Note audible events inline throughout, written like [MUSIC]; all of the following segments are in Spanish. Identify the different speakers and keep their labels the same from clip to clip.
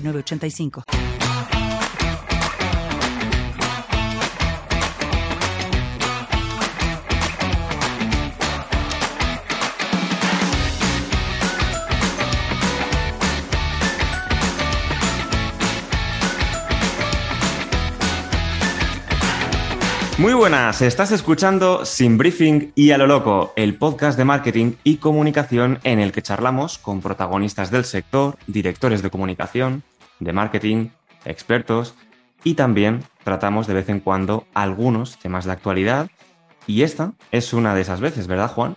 Speaker 1: 85
Speaker 2: Muy buenas, estás escuchando Sin Briefing y a lo loco, el podcast de marketing y comunicación en el que charlamos con protagonistas del sector, directores de comunicación, de marketing, expertos y también tratamos de vez en cuando algunos temas de actualidad y esta es una de esas veces, ¿verdad Juan?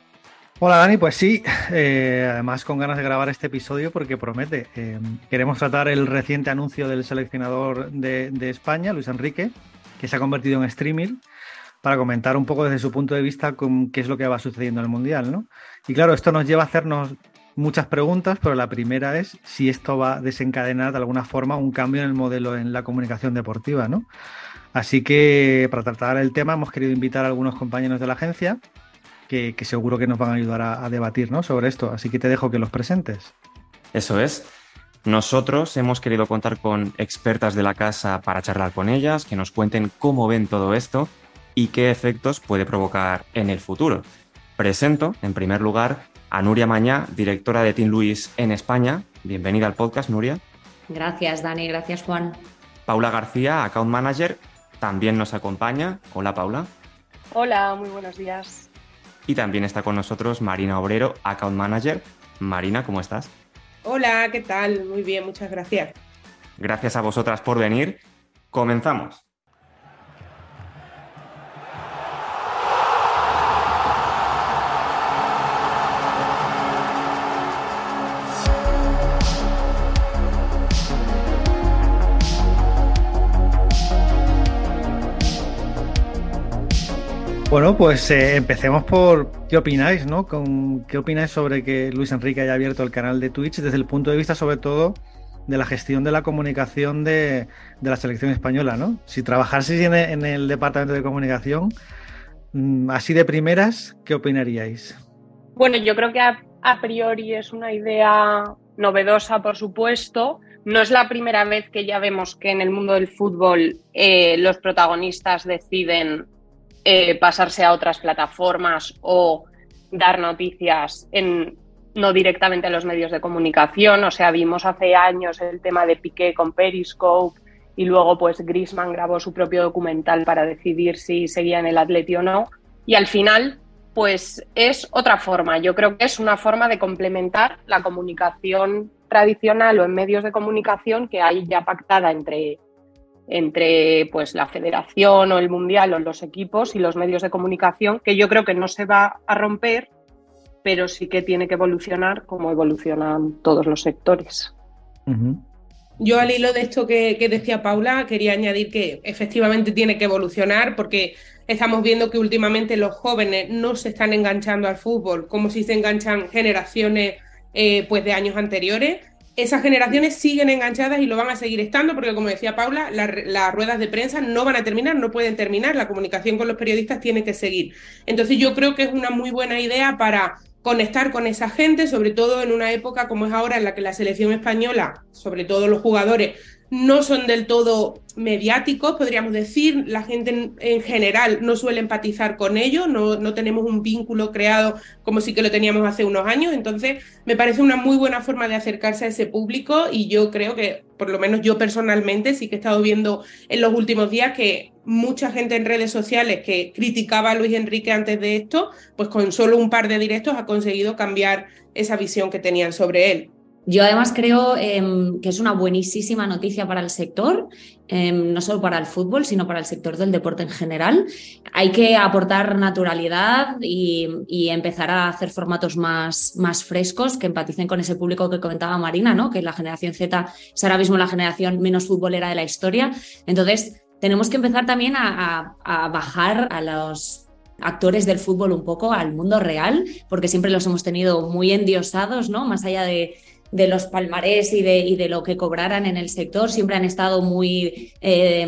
Speaker 3: Hola Dani, pues sí, eh, además con ganas de grabar este episodio porque promete. Eh, queremos tratar el reciente anuncio del seleccionador de, de España, Luis Enrique, que se ha convertido en streaming, para comentar un poco desde su punto de vista con qué es lo que va sucediendo en el Mundial, ¿no? Y claro, esto nos lleva a hacernos muchas preguntas, pero la primera es si esto va a desencadenar de alguna forma un cambio en el modelo en la comunicación deportiva, ¿no? Así que para tratar el tema hemos querido invitar a algunos compañeros de la agencia que, seguro que nos van a ayudar a, a debatir ¿no? sobre esto. Así que te dejo que los presentes.
Speaker 2: Eso es. Nosotros hemos querido contar con expertas de la casa para charlar con ellas, que nos cuenten cómo ven todo esto y qué efectos puede provocar en el futuro. Presento, en primer lugar, a Nuria Mañá, directora de Team Luis en España. Bienvenida al podcast, Nuria.
Speaker 4: Gracias, Dani. Gracias, Juan.
Speaker 2: Paula García, Account Manager, también nos acompaña. Hola, Paula.
Speaker 5: Hola, muy buenos días.
Speaker 2: Y también está con nosotros Marina Obrero, Account Manager. Marina, ¿cómo estás?
Speaker 6: Hola, ¿qué tal? Muy bien, muchas gracias.
Speaker 2: Gracias a vosotras por venir. Comenzamos.
Speaker 3: Bueno, pues eh, empecemos por qué opináis, ¿no? Con, ¿Qué opináis sobre que Luis Enrique haya abierto el canal de Twitch desde el punto de vista, sobre todo, de la gestión de la comunicación de, la selección española, ¿no? Si trabajaseis en, el departamento de comunicación, mm, así de primeras, ¿qué opinaríais?
Speaker 5: Bueno, yo creo que a, priori es una idea novedosa, por supuesto. No es la primera vez que ya vemos que en el mundo del fútbol eh, los protagonistas deciden eh, pasarse a otras plataformas o dar noticias en, no directamente a los medios de comunicación. O sea, vimos hace años el tema de Piqué con Periscope y luego pues Grisman grabó su propio documental para decidir si seguía en el Atleti o no. Y al final, pues es otra forma. Yo creo que es una forma de complementar la comunicación tradicional o en medios de comunicación que hay ya pactada entre entre pues la federación o el mundial o los equipos y los medios de comunicación, que yo creo que no se va a romper, pero sí que tiene que evolucionar como evolucionan todos los sectores.
Speaker 6: Yo al hilo de esto que, que, decía Paula, quería añadir que efectivamente tiene que evolucionar porque estamos viendo que últimamente los jóvenes no se están enganchando al fútbol como si se enganchan generaciones eh, pues de años anteriores esas generaciones siguen enganchadas y lo van a seguir estando porque, como decía Paula, las ruedas de prensa no van a terminar, no pueden terminar, la comunicación con los periodistas tiene que seguir. Entonces yo creo que es una muy buena idea para conectar con esa gente, sobre todo en una época como es ahora en la que la selección española, sobre todo los jugadores, no son del todo mediáticos, podríamos decir. La gente en, general no suele empatizar con ellos, no, tenemos un vínculo creado como sí que lo teníamos hace unos años. Entonces, me parece una muy buena forma de acercarse a ese público y yo creo que, por lo menos yo personalmente, sí que he estado viendo en los últimos días que mucha gente en redes sociales que criticaba a Luis Enrique antes de esto, pues con solo un par de directos ha conseguido cambiar esa visión que tenían sobre él.
Speaker 4: Yo además creo em, que es una buenísima noticia para el sector, em, no solo para el fútbol, sino para el sector del deporte en general. Hay que aportar naturalidad y, empezar a hacer formatos más, más, frescos que empaticen con ese público que comentaba Marina, ¿no? que la generación Z es ahora mismo la generación menos futbolera de la historia. Entonces, tenemos que empezar también a bajar a los actores del fútbol un poco al mundo real, porque siempre los hemos tenido muy endiosados, ¿no? Más allá de, de los palmarés y de, y de, lo que cobraran en el sector, siempre han estado muy eh,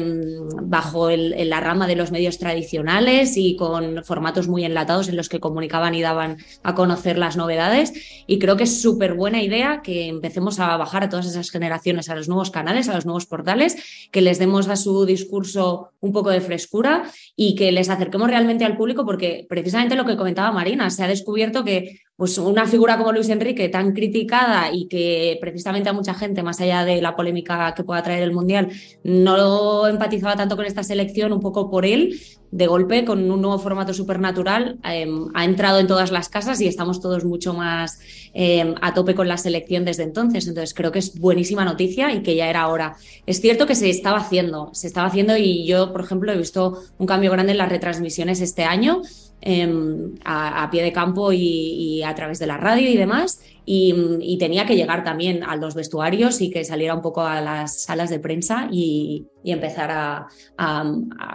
Speaker 4: bajo la rama de los medios tradicionales y con formatos muy enlatados en los que comunicaban y daban a conocer las novedades. Y creo que es súper buena idea que empecemos a bajar a todas esas generaciones a los nuevos canales, a los nuevos portales, que les demos a su discurso un poco de frescura y que les acerquemos realmente al público, porque precisamente lo que comentaba Marina, se ha descubierto que pues una figura como Luis Enrique, tan criticada y que precisamente a mucha gente, más allá de la polémica que pueda traer el Mundial, no empatizaba tanto con esta selección, un poco por él, de golpe, con un nuevo formato supernatural, em, ha entrado en todas las casas y estamos todos mucho más em, a tope con la selección desde entonces. Entonces creo que es buenísima noticia y que ya era hora. Es cierto que se estaba haciendo, se estaba haciendo y yo, por ejemplo, he visto un cambio grande en las retransmisiones este año. Em, a, pie de campo y, a través de la radio y demás. Y, tenía que llegar también a los vestuarios y que saliera un poco a las salas de prensa y, empezar a,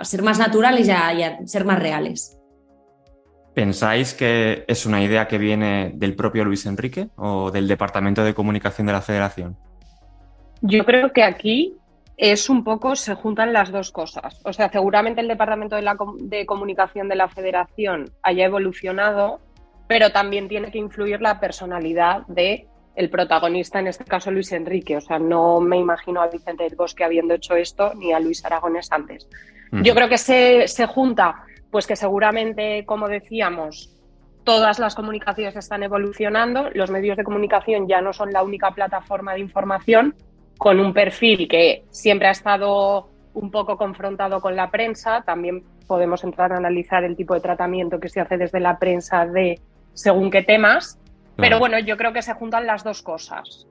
Speaker 4: ser más naturales y a, ser más reales.
Speaker 2: ¿Pensáis que es una idea que viene del propio Luis Enrique o del Departamento de Comunicación de la Federación?
Speaker 5: Yo creo que aquí es un poco, se juntan las dos cosas. O sea, seguramente el Departamento de, la, de Comunicación de la Federación haya evolucionado, pero también tiene que influir la personalidad de el protagonista, en este caso Luis Enrique. O sea, no me imagino a Vicente del Bosque habiendo hecho esto ni a Luis Aragones antes. Yo creo que se, se junta, pues que seguramente, como decíamos, todas las comunicaciones están evolucionando, los medios de comunicación ya no son la única plataforma de información, con un perfil que siempre ha estado un poco confrontado con la prensa. También podemos entrar a analizar el tipo de tratamiento que se hace desde la prensa de según qué temas. Pero bueno, yo creo que se juntan las dos cosas.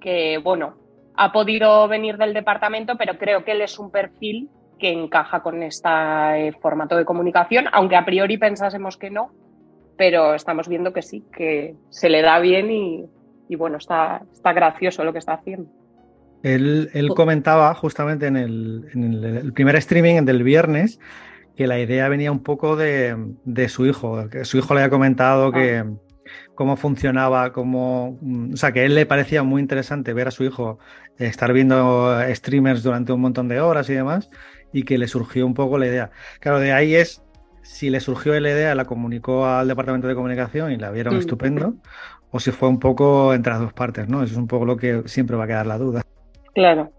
Speaker 5: Que bueno, ha podido venir del departamento, pero creo que él es un perfil que encaja con este formato de comunicación, aunque a priori pensásemos que no, pero estamos viendo que sí, que se le da bien y, y bueno, está, está gracioso lo que está haciendo.
Speaker 3: Él, comentaba justamente en el, primer streaming del viernes que la idea venía un poco de, su hijo, que su hijo le había comentado que ah. cómo funcionaba, cómo, mm, o sea, que a él le parecía muy interesante ver a su hijo estar viendo streamers durante un montón de horas y demás, y que le surgió un poco la idea. Claro, de ahí es si le surgió la idea, la comunicó al departamento de comunicación y la vieron mm. estupendo, o si fue un poco entre las dos partes, ¿no? Eso es un poco lo que siempre va a quedar la duda.
Speaker 5: Claro.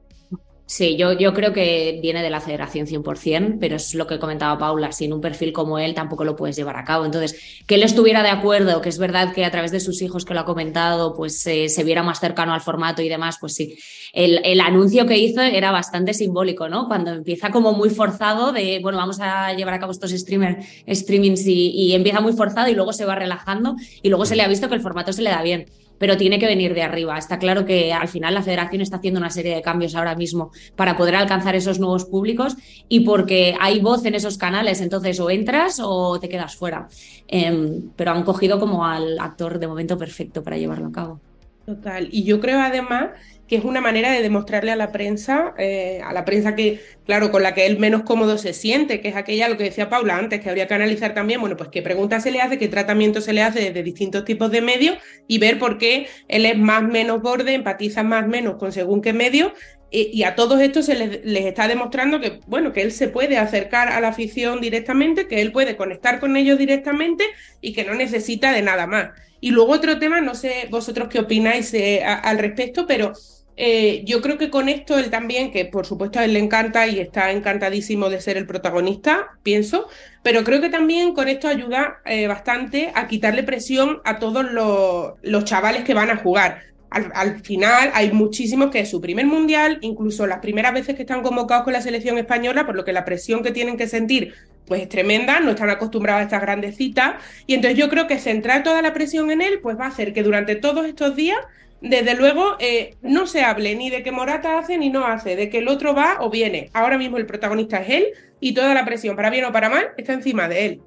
Speaker 4: Sí, yo, yo creo que viene de la federación 100%, pero es lo que comentaba Paula, sin un perfil como él tampoco lo puedes llevar a cabo. Entonces, que él estuviera de acuerdo, que es verdad que a través de sus hijos que lo ha comentado, pues se viera más cercano al formato y demás, pues sí. El, anuncio que hizo era bastante simbólico, ¿no? Cuando empieza como muy forzado de, bueno, vamos a llevar a cabo estos streamer, streamings y, y empieza muy forzado y luego se va relajando y luego se le ha visto que el formato se le da bien pero tiene que venir de arriba. Está claro que al final la federación está haciendo una serie de cambios ahora mismo para poder alcanzar esos nuevos públicos y porque hay voz en esos canales, entonces o entras o te quedas fuera. Em, pero han cogido como al actor de momento perfecto para llevarlo a cabo.
Speaker 6: Total. Y yo creo además que es una manera de demostrarle a la prensa, eh, a la prensa que, claro, con la que él menos cómodo se siente, que es aquella, lo que decía Paula antes, que habría que analizar también, bueno, pues qué preguntas se le hace, qué tratamiento se le hace desde distintos tipos de medios y ver por qué él es más menos borde, empatiza más menos con según qué medio. Y, a todos estos se les, les, está demostrando que, bueno, que él se puede acercar a la afición directamente, que él puede conectar con ellos directamente y que no necesita de nada más. Y luego otro tema, no sé vosotros qué opináis eh, al respecto, pero eh, yo creo que con esto él también, que por supuesto a él le encanta y está encantadísimo de ser el protagonista, pienso, pero creo que también con esto ayuda eh, bastante a quitarle presión a todos los, chavales que van a jugar. Al, final hay muchísimos que es su primer mundial, incluso las primeras veces que están convocados con la selección española, por lo que la presión que tienen que sentir pues es tremenda, no están acostumbrados a estas grandes citas, y entonces yo creo que centrar toda la presión en él, pues va a hacer que durante todos estos días desde luego, eh, no se hable ni de que Morata hace ni no hace, de que el otro va o viene. Ahora mismo el protagonista es él y toda la presión, para bien o para mal, está encima de él.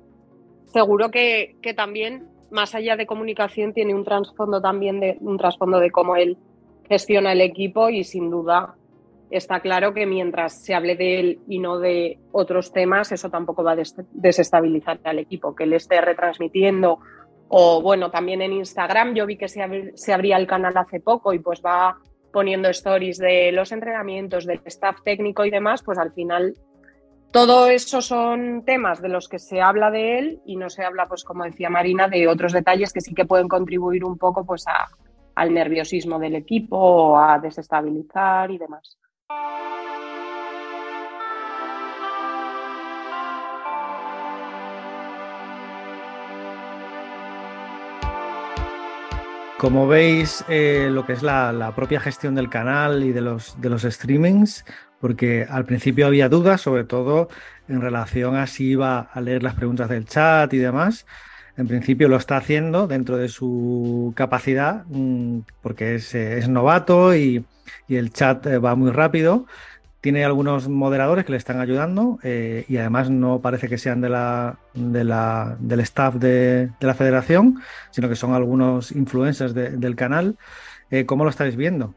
Speaker 5: Seguro que, que también, más allá de comunicación, tiene un trasfondo también de un trasfondo de cómo él gestiona el equipo y sin duda está claro que mientras se hable de él y no de otros temas, eso tampoco va a desestabilizar al equipo, que él esté retransmitiendo o bueno, también en Instagram yo vi que se, se abría el canal hace poco y pues va poniendo stories de los entrenamientos, del staff técnico y demás, pues al final todo eso son temas de los que se habla de él y no se habla, pues como decía Marina, de otros detalles que sí que pueden contribuir un poco pues a, al nerviosismo del equipo a desestabilizar y demás.
Speaker 3: Como veis, eh, lo que es la, propia gestión del canal y de los, de los streamings, porque al principio había dudas, sobre todo en relación a si iba a leer las preguntas del chat y demás. En principio lo está haciendo dentro de su capacidad, mm, porque es, es novato y, y, el chat eh, va muy rápido tiene algunos moderadores que le están ayudando eh, y además no parece que sean de la, de la, del staff de, la federación, sino que son algunos influencers del canal. Eh, ¿Cómo lo estáis viendo?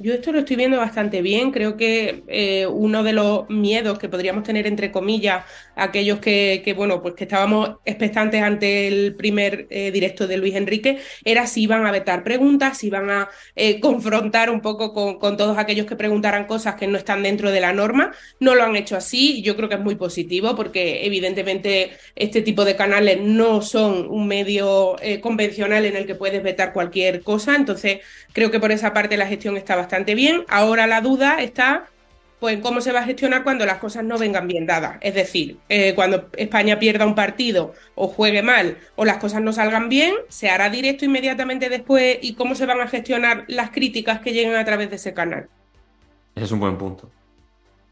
Speaker 6: Yo esto lo estoy viendo bastante bien. Creo que eh, uno de los miedos que podríamos tener, entre comillas, aquellos que, bueno, pues que estábamos expectantes ante el primer eh, directo de Luis Enrique, era si iban a vetar preguntas, si iban a eh, [LAUGHS] confrontar un poco con, todos aquellos que preguntaran cosas que no están dentro de la norma. No lo han hecho así. Yo creo que es muy positivo porque, evidentemente, este tipo de canales no son un medio convencional en el que puedes vetar cualquier cosa. Entonces, creo que por esa parte la gestión está bastante bien. Ahora la duda está pues, en cómo se va a gestionar cuando las cosas no vengan bien dadas. Es decir, eh, cuando España pierda un partido o juegue mal o las cosas no salgan bien, se hará directo inmediatamente después y cómo se van a gestionar las críticas que lleguen a través de ese canal.
Speaker 2: Ese es un buen punto.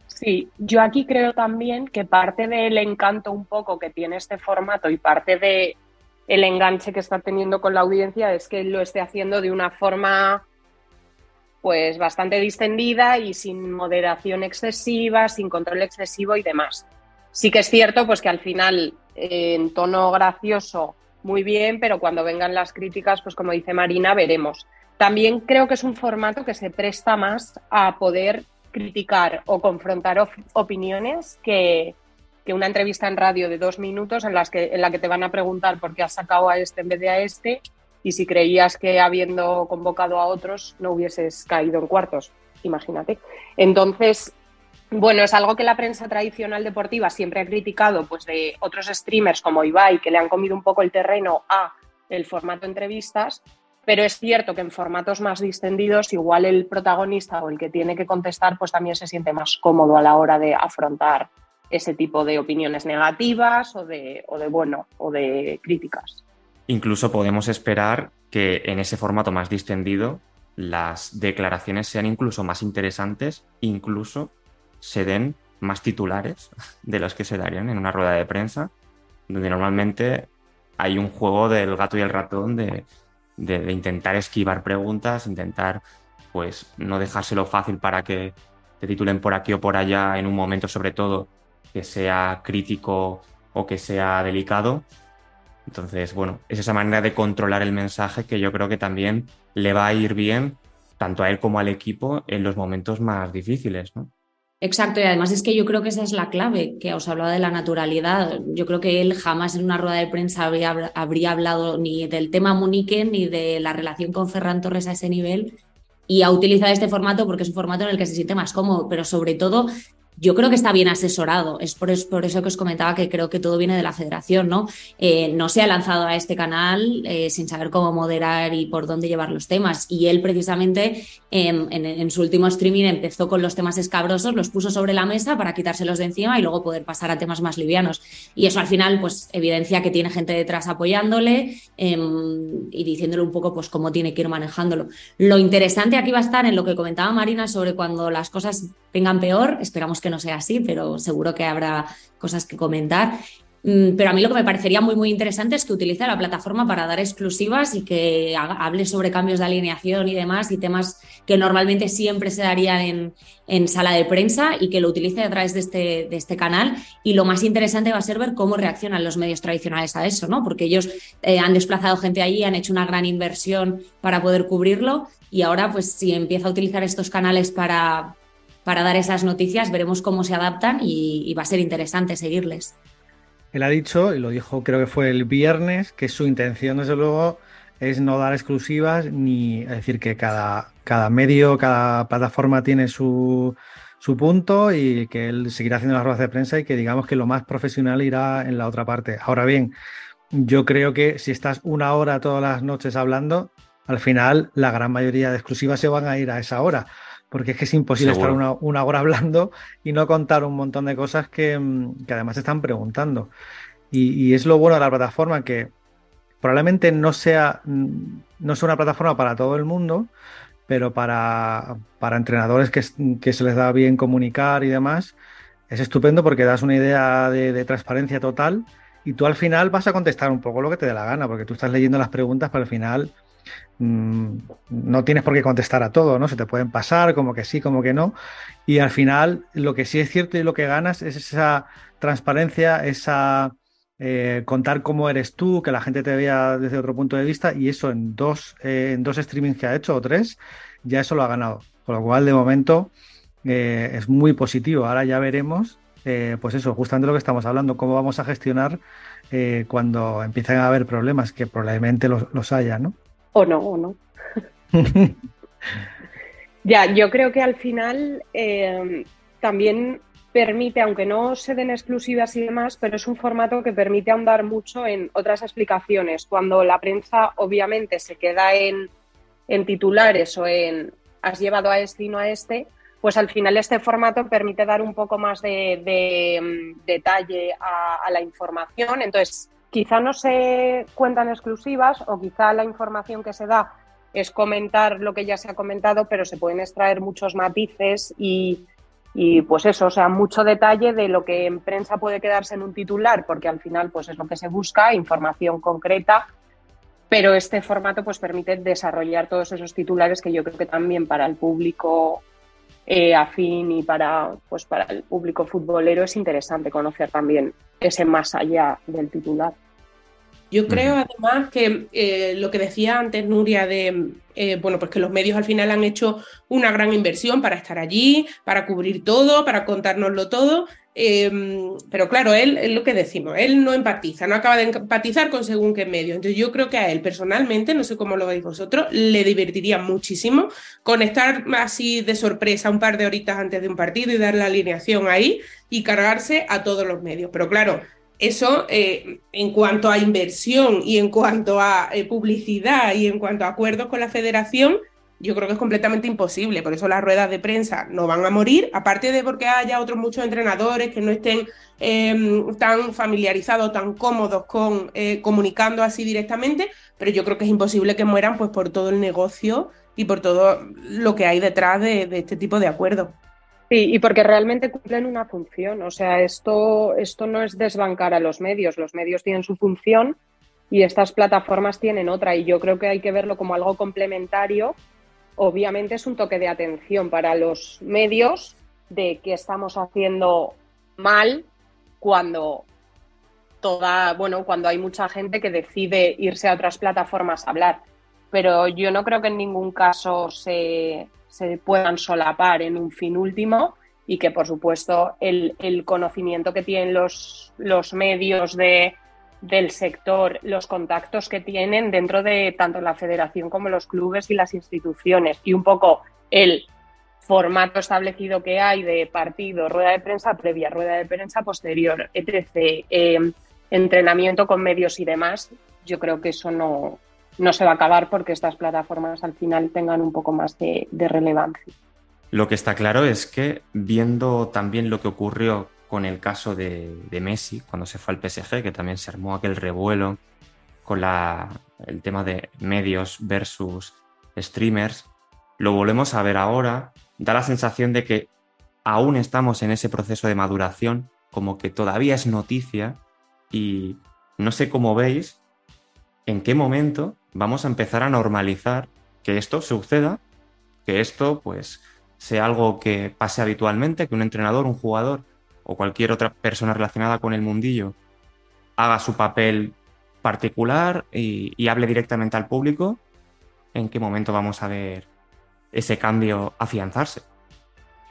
Speaker 5: Sí, yo aquí creo también que parte del encanto un poco que tiene este formato y parte de el enganche que está teniendo con la audiencia es que lo esté haciendo de una forma pues bastante distendida y sin moderación excesiva, sin control excesivo y demás. Sí que es cierto pues que al final en tono gracioso muy bien, pero cuando vengan las críticas, pues como dice Marina, veremos. También creo que es un formato que se presta más a poder criticar o confrontar opiniones que, que, una entrevista en radio de dos minutos en, las que, en la que te van a preguntar por qué has sacado a este en vez de a este y si creías que habiendo convocado a otros no hubieses caído en cuartos, imagínate. Entonces, bueno, es algo que la prensa tradicional deportiva siempre ha criticado, pues de otros streamers como Ibai, que le han comido un poco el terreno a el formato entrevistas, pero es cierto que en formatos más distendidos, igual el protagonista o el que tiene que contestar, pues también se siente más cómodo a la hora de afrontar ese tipo de opiniones negativas de, o de bueno, o de críticas.
Speaker 2: Incluso podemos esperar que en ese formato más distendido las declaraciones sean incluso más interesantes, incluso se den más titulares [LAUGHS] de los que se darían en una rueda de prensa, donde normalmente hay un juego del gato y el ratón de, de, intentar esquivar preguntas, intentar pues no dejárselo fácil para que te titulen por aquí o por allá en un momento sobre todo que sea crítico o que sea delicado entonces, bueno, es esa manera de controlar el mensaje que yo creo que también le va a ir bien tanto a él como al equipo en los momentos más difíciles, ¿no?
Speaker 4: Exacto, y además es que yo creo que esa es la clave, que os hablaba de la naturalidad. Yo creo que él jamás en una rueda de prensa habría, habría hablado ni del tema Munique ni de la relación con Ferran Torres a ese nivel y ha utilizado este formato porque es un formato en el que se siente más cómodo, pero sobre todo yo creo que está bien asesorado. Es por, eso que os comentaba que creo que todo viene de la federación, ¿no? Eh, no se ha lanzado a este canal eh, sin saber cómo moderar y por dónde llevar los temas. Y él precisamente en, su último streaming empezó con los temas escabrosos, los puso sobre la mesa para quitárselos de encima y luego poder pasar a temas más livianos. Y eso al final, pues evidencia que tiene gente detrás apoyándole em, y diciéndole un poco pues cómo tiene que ir manejándolo. Lo interesante aquí va a estar en lo que comentaba Marina sobre cuando las cosas vengan peor. Esperamos que no sea así, pero seguro que habrá cosas que comentar. Mm, pero a mí lo que me parecería muy, muy interesante es que utilice la plataforma para dar exclusivas y que hable sobre cambios de alineación y demás y temas que normalmente siempre se darían en, en sala de prensa y que lo utilice a través de este, de este canal. Y lo más interesante va a ser ver cómo reaccionan los medios tradicionales a eso, ¿no? Porque ellos eh, han desplazado gente allí, han hecho una gran inversión para poder cubrirlo y ahora, pues si empieza a utilizar estos canales para, para dar esas noticias, veremos cómo se adaptan y va a ser interesante seguirles.
Speaker 3: Él ha dicho, y lo dijo creo que fue el viernes, que su intención desde luego es no dar exclusivas ni es decir que cada, cada medio, cada plataforma tiene su, su punto y que él seguirá haciendo las ruedas de prensa y que digamos que lo más profesional irá en la otra parte. Ahora bien, yo creo que si estás una hora todas las noches hablando, al final la gran mayoría de exclusivas se van a ir a esa hora porque es que es imposible estar una, hora [LAUGHS] hablando y no contar un montón de cosas que, mm, además están preguntando. Y, es lo bueno de la plataforma que probablemente no sea, mm, no sea una plataforma para todo el mundo, pero para, para entrenadores que, se les da bien comunicar y demás, es estupendo porque das una idea de, de transparencia total y tú al final vas a contestar un poco lo que te dé la gana, porque tú estás leyendo las preguntas, pero al final Mm, no tienes por qué contestar a todo, ¿no? Se te pueden pasar, como que sí, como que no. Y al final, lo que sí es cierto y lo que ganas es esa transparencia, esa eh, contar cómo eres tú, que la gente te vea desde otro punto de vista, y eso en dos, eh, en dos streamings que ha hecho o tres, ya eso lo ha ganado. Con lo cual, de momento, eh, es muy positivo. Ahora ya veremos, pues eso, justamente lo que estamos hablando, cómo vamos a gestionar cuando empiecen a haber problemas, que probablemente los, los haya, ¿no?
Speaker 5: O no, o no. [LAUGHS] ya, yo creo que al final eh, también permite, aunque no se den exclusivas y demás, pero es un formato que permite ahondar mucho en otras explicaciones. Cuando la prensa obviamente se queda en, titulares o en has llevado a este y no a este, pues al final este formato permite dar un poco más de, mm, detalle a, la información. Entonces, quizá no se cuentan exclusivas o quizá la información que se da es comentar lo que ya se ha comentado, pero se pueden extraer muchos matices y, pues eso, o sea, mucho detalle de lo que en prensa puede quedarse en un titular, porque al final pues es lo que se busca, información concreta, pero este formato pues permite desarrollar todos esos titulares que yo creo que también para el público eh, afín y para, pues para el público futbolero es interesante conocer también ese más allá del titular.
Speaker 6: Yo creo además que eh, lo que decía antes Nuria de, eh, bueno, pues que los medios al final han hecho una gran inversión para estar allí, para cubrir todo, para contárnoslo todo, em, pero claro, él es lo que decimos, él no empatiza, no acaba de empatizar con según qué medio. Entonces yo creo que a él personalmente, no sé cómo lo veis vosotros, le divertiría muchísimo con estar así de sorpresa un par de horitas antes de un partido y dar la alineación ahí y cargarse a todos los medios. Pero claro, eso, eh, en cuanto a inversión y en cuanto a eh, publicidad y en cuanto a acuerdos con la federación, yo creo que es completamente imposible. Por eso las ruedas de prensa no van a morir, aparte de porque haya otros muchos entrenadores que no estén em, tan familiarizados, tan cómodos con eh, comunicando así directamente, pero yo creo que es imposible que mueran pues por todo el negocio y por todo lo que hay detrás de este tipo de acuerdos.
Speaker 5: Sí, y porque realmente cumplen una función. O sea, esto, esto no es desbancar a los medios. Los medios tienen su función y estas plataformas tienen otra. Y yo creo que hay que verlo como algo complementario. Obviamente es un toque de atención para los medios de qué estamos haciendo mal cuando toda, bueno, cuando hay mucha gente que decide irse a otras plataformas a hablar. Pero yo no creo que en ningún caso se, se puedan solapar en un fin último y que, por supuesto, el, conocimiento que tienen los, los medios de, del sector, los contactos que tienen dentro de tanto la federación como los clubes y las instituciones y un poco el formato establecido que hay de partido, rueda de prensa previa, rueda de prensa posterior, etc., eh, entrenamiento con medios y demás, yo creo que eso no, no se va a acabar porque estas plataformas al final tengan un poco más de, relevancia.
Speaker 2: Lo que está claro es que viendo también lo que ocurrió con el caso de, Messi cuando se fue al PSG, que también se armó aquel revuelo con la, el tema de medios versus streamers, lo volvemos a ver ahora, da la sensación de que aún estamos en ese proceso de maduración, como que todavía es noticia, y no sé cómo veis en qué momento vamos a empezar a normalizar que esto suceda, que esto pues sea algo que pase habitualmente, que un entrenador, un jugador o cualquier otra persona relacionada con el mundillo haga su papel particular y, hable directamente al público, ¿en qué momento vamos a ver ese cambio afianzarse?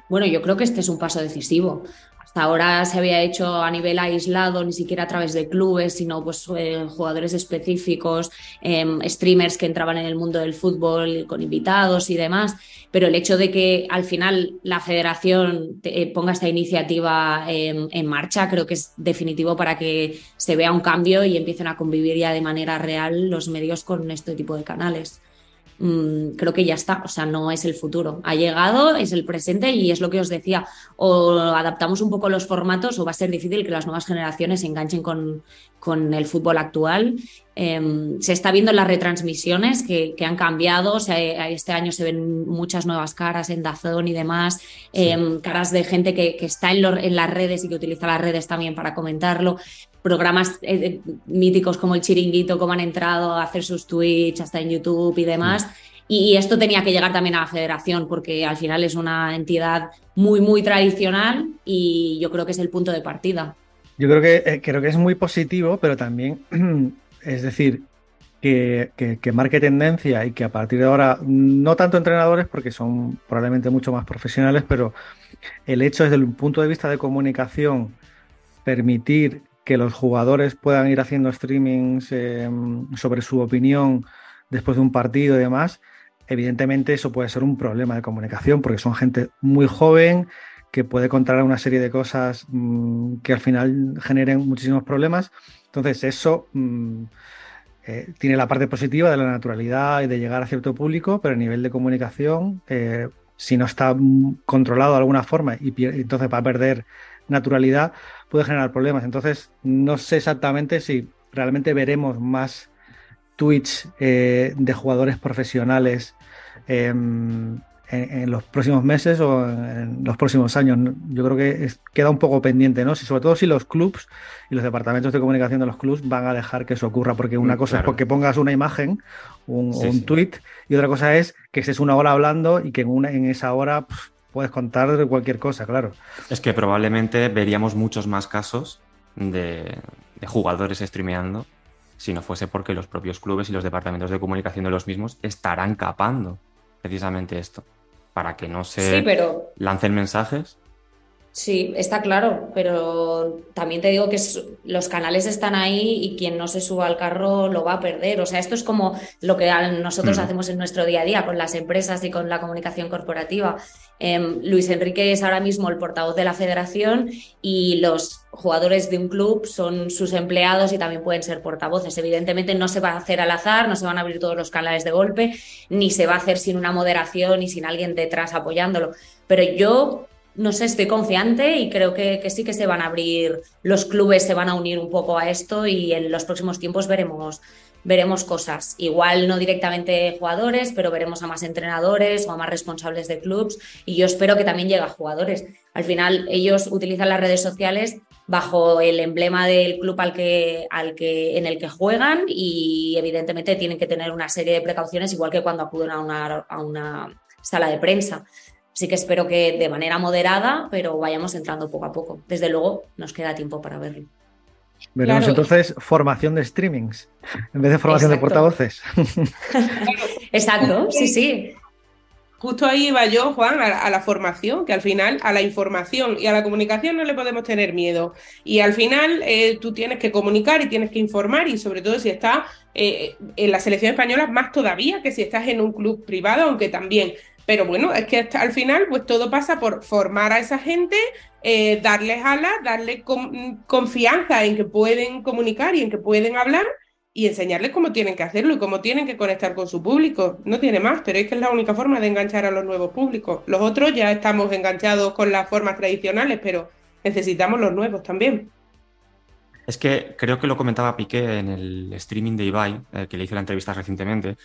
Speaker 4: Bueno, yo creo que este es un paso decisivo. Hasta ahora se había hecho a nivel aislado, ni siquiera a través de clubes, sino pues eh, jugadores específicos, em, streamers que entraban en el mundo del fútbol con invitados y demás. Pero el hecho de que al final la federación eh, ponga esta iniciativa en marcha, creo que es definitivo para que se vea un cambio y empiecen a convivir ya de manera real los medios con este tipo de canales. Mm, creo que ya está, o sea, no es el futuro. Ha llegado, es el presente y es lo que os decía, o adaptamos un poco los formatos o va a ser difícil que las nuevas generaciones se enganchen con, con el fútbol actual. Em, se está viendo las retransmisiones que, han cambiado, o sea, este año se ven muchas nuevas caras en Dazón y demás, em, caras de gente que, está en, en, las redes y que utiliza las redes también para comentarlo programas eh, míticos como el Chiringuito, cómo han entrado a hacer sus Twitch, hasta en YouTube y demás. Y, esto tenía que llegar también a la federación, porque al final es una entidad muy, muy tradicional y yo creo que es el punto de partida.
Speaker 3: Yo creo que, eh, creo que es muy positivo, pero también, [CLEARS THROAT] es decir, que, que, marque tendencia y que a partir de ahora, no tanto entrenadores, porque son probablemente mucho más profesionales, pero el hecho desde el punto de vista de comunicación, permitir que los jugadores puedan ir haciendo streamings em, sobre su opinión después de un partido y demás, evidentemente eso puede ser un problema de comunicación porque son gente muy joven que puede contar una serie de cosas mm, que al final generen muchísimos problemas. Entonces eso mm, eh, tiene la parte positiva de la naturalidad y de llegar a cierto público, pero a nivel de comunicación, eh, si no está mm, controlado de alguna forma y entonces va a perder naturalidad, puede generar problemas. Entonces, no sé exactamente si realmente veremos más tweets eh, de jugadores profesionales em, en, los próximos meses o en, los próximos años. Yo creo que queda un poco pendiente, ¿no? Si, sobre todo si los clubs y los departamentos de comunicación de los clubs van a dejar que eso ocurra, porque una mm, cosa es porque pongas una imagen, un, un tweet, y otra cosa es que estés una hora hablando y que en, una, en esa hora puedes contar de cualquier cosa, claro.
Speaker 2: Es que probablemente veríamos muchos más casos de, jugadores streameando si no fuese porque los propios clubes y los departamentos de comunicación de los mismos estarán capando precisamente esto, para que no se lancen mensajes
Speaker 4: Sí, está claro, pero también te digo que los canales están ahí y quien no se suba al carro lo va a perder. O sea, esto es como lo que nosotros mm. hacemos en nuestro día a día con las empresas y con la comunicación corporativa. Em, Luis Enrique es ahora mismo el portavoz de la federación y los jugadores de un club son sus empleados y también pueden ser portavoces. Evidentemente no se va a hacer al azar, no se van a abrir todos los canales de golpe, ni se va a hacer sin una moderación y sin alguien detrás apoyándolo. Pero yo no sé, estoy confiante y creo que, sí que se van a abrir, los clubes se van a unir un poco a esto y en los próximos tiempos veremos, veremos cosas. Igual no directamente jugadores, pero veremos a más entrenadores o a más responsables de clubes y yo espero que también llegue a jugadores. Al final ellos utilizan las redes sociales bajo el emblema del club al que, al que, en el que juegan y evidentemente tienen que tener una serie de precauciones igual que cuando acuden a una, a una sala de prensa. Así que espero que de manera moderada, pero vayamos entrando poco a poco. Desde luego, nos queda tiempo para verlo.
Speaker 3: Veremos entonces formación de streamings en vez de formación de portavoces. [LAUGHS]
Speaker 4: Exacto, sí, sí.
Speaker 6: Justo ahí iba yo, Juan, a, la formación, que al final a la información y a la comunicación no le podemos tener miedo. Y al final eh, tú tienes que comunicar y tienes que informar y sobre todo si estás eh, en la selección española, más todavía que si estás en un club privado, aunque también pero bueno, es que al final pues todo pasa por formar a esa gente, eh, darles alas, darles confianza en que pueden comunicar y en que pueden hablar y enseñarles cómo tienen que hacerlo y cómo tienen que conectar con su público. No tiene más, pero es que es la única forma de enganchar a los nuevos públicos. Los otros ya estamos enganchados con las formas tradicionales, pero necesitamos los nuevos también.
Speaker 2: Es que creo que lo comentaba Piqué en el streaming de Ibai, eh, que le hice la entrevista recientemente,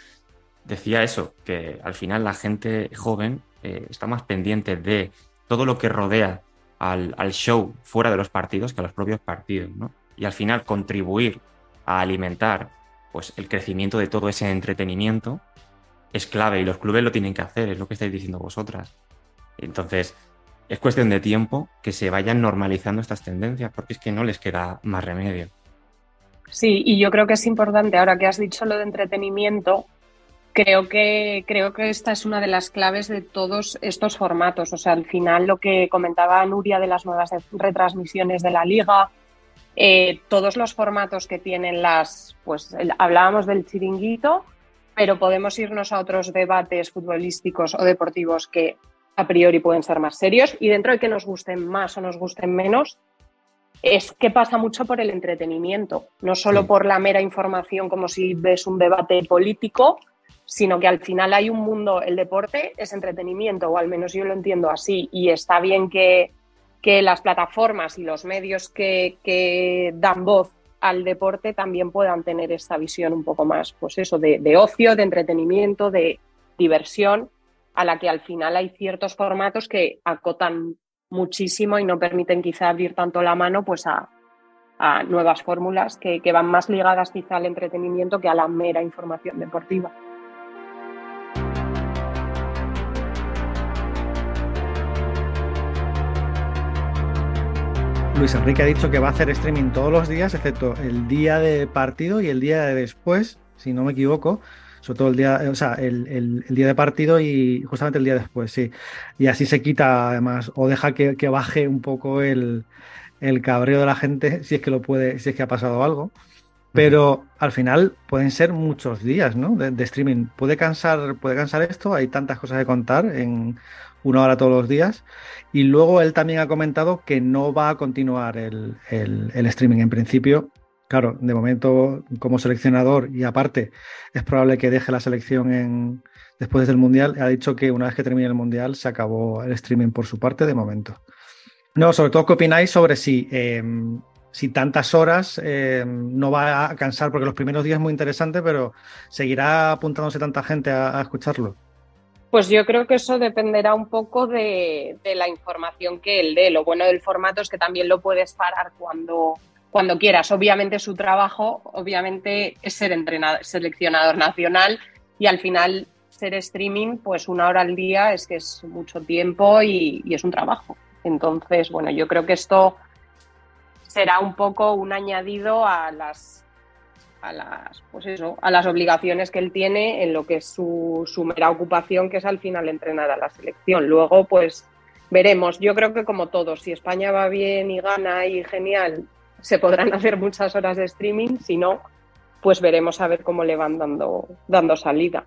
Speaker 2: decía eso, que al final la gente joven eh, está más pendiente de todo lo que rodea al, show fuera de los partidos que a los propios partidos, ¿no? y al final contribuir a alimentar pues, el crecimiento de todo ese entretenimiento es clave y los clubes lo tienen que hacer, es lo que estáis diciendo vosotras. Entonces, es cuestión de tiempo que se vayan normalizando estas tendencias, porque es que no les queda más remedio.
Speaker 5: Sí, y yo creo que es importante, ahora que has dicho lo de entretenimiento, creo que, creo que esta es una de las claves de todos estos formatos. O sea, al final lo que comentaba Nuria de las nuevas retransmisiones de la liga, eh, todos los formatos que tienen las, pues hablábamos del chiringuito, pero podemos irnos a otros debates futbolísticos o deportivos que a priori pueden ser más serios y dentro de que nos gusten más o nos gusten menos, es que pasa mucho por el entretenimiento, no solo por la mera información como si ves un debate político, sino que al final hay un mundo, el deporte es entretenimiento, o al menos yo lo entiendo así, y está bien que, las plataformas y los medios que, dan voz al deporte también puedan tener esta visión un poco más, pues eso, de, ocio, de entretenimiento, de diversión, a la que al final hay ciertos formatos que acotan muchísimo y no permiten quizá abrir tanto la mano pues a, nuevas fórmulas que, que, van más ligadas quizá al entretenimiento que a la mera información deportiva.
Speaker 3: Luis Enrique ha dicho que va a hacer streaming todos los días, excepto el día de partido y el día de después, si no me equivoco sobre todo el día, o sea, el, día de partido y justamente el día después, sí. Y así se quita además, o deja que, baje un poco el, cabreo de la gente, si es que lo puede, si es que ha pasado algo. Pero al final pueden ser muchos días, ¿no? De, streaming. ¿Puede cansar, puede cansar esto? Hay tantas cosas que contar en una hora todos los días. Y luego él también ha comentado que no va a continuar el, el streaming. En principio, Claro, de momento como seleccionador y aparte es probable que deje la selección en, después del Mundial. Ha dicho que una vez que termine el Mundial se acabó el streaming por su parte de momento. No, sobre todo, ¿qué opináis sobre si, em, si tantas horas em, no va a cansar? Porque los primeros días es muy interesante, pero ¿seguirá apuntándose tanta gente a, escucharlo?
Speaker 5: Pues yo creo que eso dependerá un poco de, la información que él dé. Lo bueno del formato es que también lo puedes parar cuando, cuando quieras. Obviamente su trabajo, obviamente es ser entrenador, seleccionador nacional y al final ser streaming, pues una hora al día es que es mucho tiempo y, es un trabajo. Entonces, bueno, yo creo que esto será un poco un añadido a las a las pues eso, a las obligaciones que él tiene en lo que es su, su mera ocupación, que es al final entrenar a la selección. Luego, pues veremos. Yo creo que como todos, si España va bien y gana y genial, se podrán [LAUGHS] hacer muchas horas de streaming, si no, pues veremos a ver cómo le van dando, dando salida.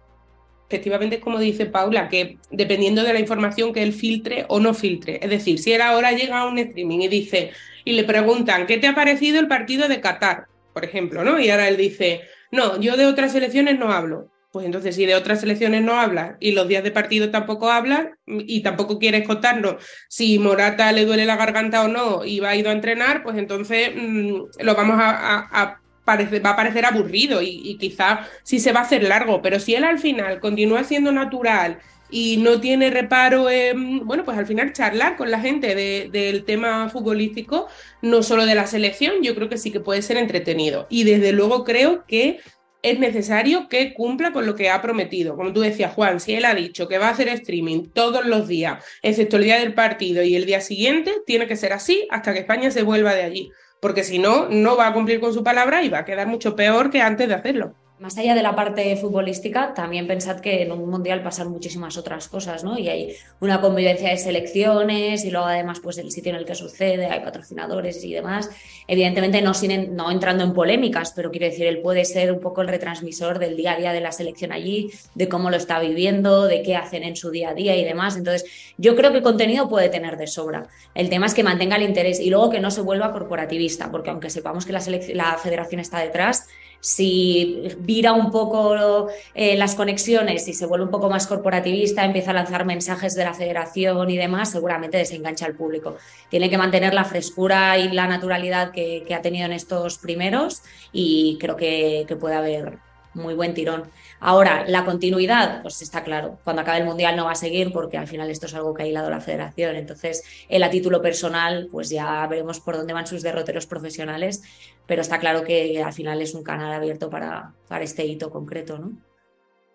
Speaker 6: Efectivamente, como dice Paula, que dependiendo de la información que él filtre o no filtre, es decir, si él ahora llega a un streaming y dice, y le preguntan, ¿qué te ha parecido el partido de Qatar? Por ejemplo, ¿no? Y ahora él dice, no, yo de otras elecciones no hablo. Pues entonces, si de otras selecciones no hablas y los días de partido tampoco hablas y tampoco quieres contarnos si Morata le duele la garganta o no y va a ir a entrenar, pues entonces mm, lo vamos a, parecer, va a parecer aburrido y, y quizá sí se va a hacer largo. Pero si él al final continúa siendo natural y no tiene reparo en, bueno, pues al final charlar con la gente del tema futbolístico, no solo de la selección, yo creo que sí que puede ser entretenido. Y desde luego creo que es necesario que cumpla con lo que ha prometido. Como tú decías, Juan, si él ha dicho que va a hacer streaming todos los días, excepto el día del partido y el día siguiente, tiene que ser así hasta que España se vuelva de allí. Porque si no, no va a cumplir con su palabra y va a quedar mucho peor que antes de hacerlo.
Speaker 4: Más allá de la parte futbolística, también pensad que en un mundial pasan muchísimas otras cosas, ¿no? Y hay una convivencia de selecciones y luego además pues el sitio en el que sucede, hay patrocinadores y demás. Evidentemente no, sin, no entrando en polémicas, pero quiero decir, él puede ser un poco el retransmisor del día a día de la selección allí, de cómo lo está viviendo, de qué hacen en su día a día y demás. Entonces, yo creo que contenido puede tener de sobra. El tema es que mantenga el interés y luego que no se vuelva corporativista, porque aunque sepamos que la, la federación está detrás, si vira un poco eh, las conexiones y se vuelve un poco más corporativista, empieza a lanzar mensajes de la federación y demás, seguramente desengancha al público. Tiene que mantener la frescura y la naturalidad que, ha tenido en estos primeros y creo que, puede haber muy buen tirón. Ahora, la continuidad, pues está claro, cuando acabe el Mundial no va a seguir porque al final esto es algo que ha hilado la federación. Entonces, él a título personal, pues ya veremos por dónde van sus derroteros profesionales, pero está claro que al final es un canal abierto para, para este hito concreto, ¿no?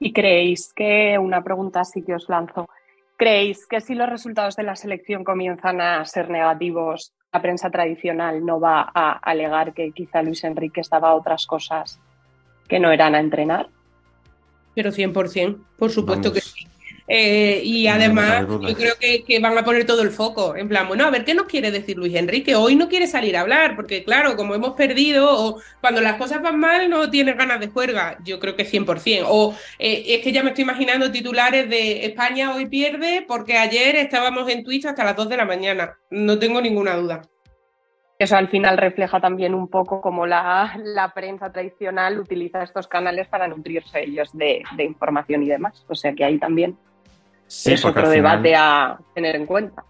Speaker 5: ¿Y creéis que, una pregunta así que os lanzo, creéis que si los resultados de la selección comienzan a ser negativos, la prensa tradicional no va a alegar que quizá Luis Enrique estaba otras cosas que no eran a entrenar?
Speaker 6: Pero 100%, por supuesto que sí. Eh, y además, yo creo que, van a poner todo el foco. En plan, bueno, a ver qué nos quiere decir Luis Enrique. Hoy no quiere salir a hablar, porque claro, como hemos perdido, o cuando las cosas van mal, no tiene ganas de juerga. Yo creo que 100%. O eh, es que ya me estoy imaginando titulares de España hoy pierde porque ayer estábamos en Twitch hasta las 2 de la mañana. No tengo ninguna duda.
Speaker 5: Eso al final refleja también un poco cómo la, prensa tradicional utiliza estos canales para nutrirse ellos de, información y demás. O sea que ahí también es otro debate a tener en cuenta.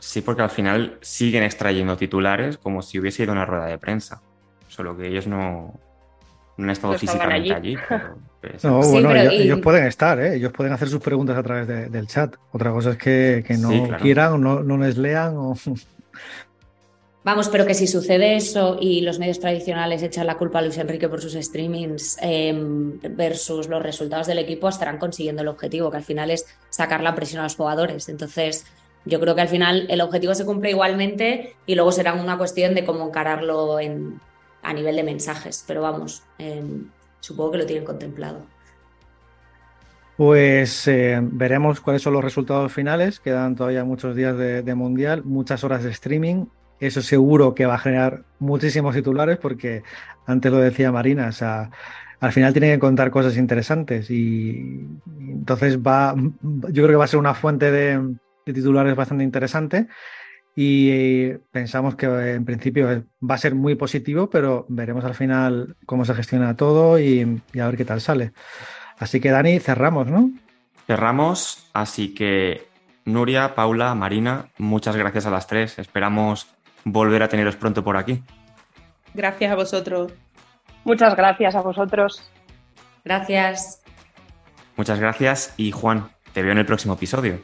Speaker 2: Sí, porque al final siguen extrayendo titulares como si hubiese ido una rueda de prensa. Solo que ellos no, han estado físicamente allí.
Speaker 3: Pues, no, bueno, ellos, pueden estar, ¿eh? ellos pueden hacer sus preguntas a través del chat. Otra cosa es que, no quieran o no, no les lean o
Speaker 4: Vamos, pero que si sucede eso y los medios tradicionales echan la culpa a Luis Enrique por sus streamings em, versus los resultados del equipo, estarán consiguiendo el objetivo, que al final es sacar la presión a los jugadores. Entonces, yo creo que al final el objetivo se cumple igualmente y luego será una cuestión de cómo encararlo a nivel de mensajes. Pero vamos, em, supongo que lo tienen contemplado.
Speaker 3: Pues eh, veremos cuáles son los resultados finales. Quedan todavía muchos días de mundial, muchas horas de streaming eso seguro que va a generar muchísimos titulares porque antes lo decía Marina, o sea, al final tiene que contar cosas interesantes y, entonces va, yo creo que va a ser una fuente de, titulares bastante interesante y pensamos que en principio va a ser muy positivo, pero veremos al final cómo se gestiona todo y, y a ver qué tal sale. Así que Dani, cerramos, ¿no?
Speaker 2: Cerramos, así que Nuria, Paula, Marina, muchas gracias a las tres. Esperamos volver a teneros pronto por aquí.
Speaker 6: Gracias a vosotros.
Speaker 5: Muchas gracias a vosotros.
Speaker 4: Gracias.
Speaker 2: Muchas gracias y Juan, te veo en el próximo episodio.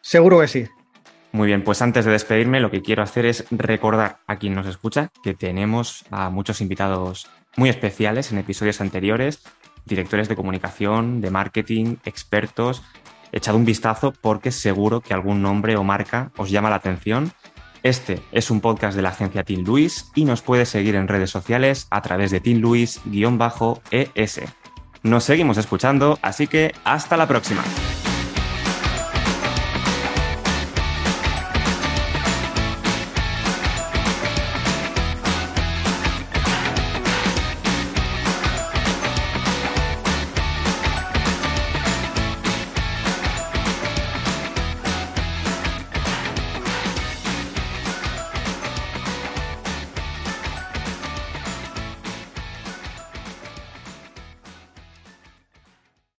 Speaker 3: Seguro que sí.
Speaker 2: Muy bien, pues antes de despedirme lo que quiero hacer es recordar a quien nos escucha que tenemos a muchos invitados muy especiales en episodios anteriores, directores de comunicación, de marketing, expertos. Echad un vistazo porque seguro que algún nombre o marca os llama la atención este es un podcast de la agencia Team Luis y nos puedes seguir en redes sociales a través de Team Luis-es. Nos seguimos escuchando, así que hasta la próxima.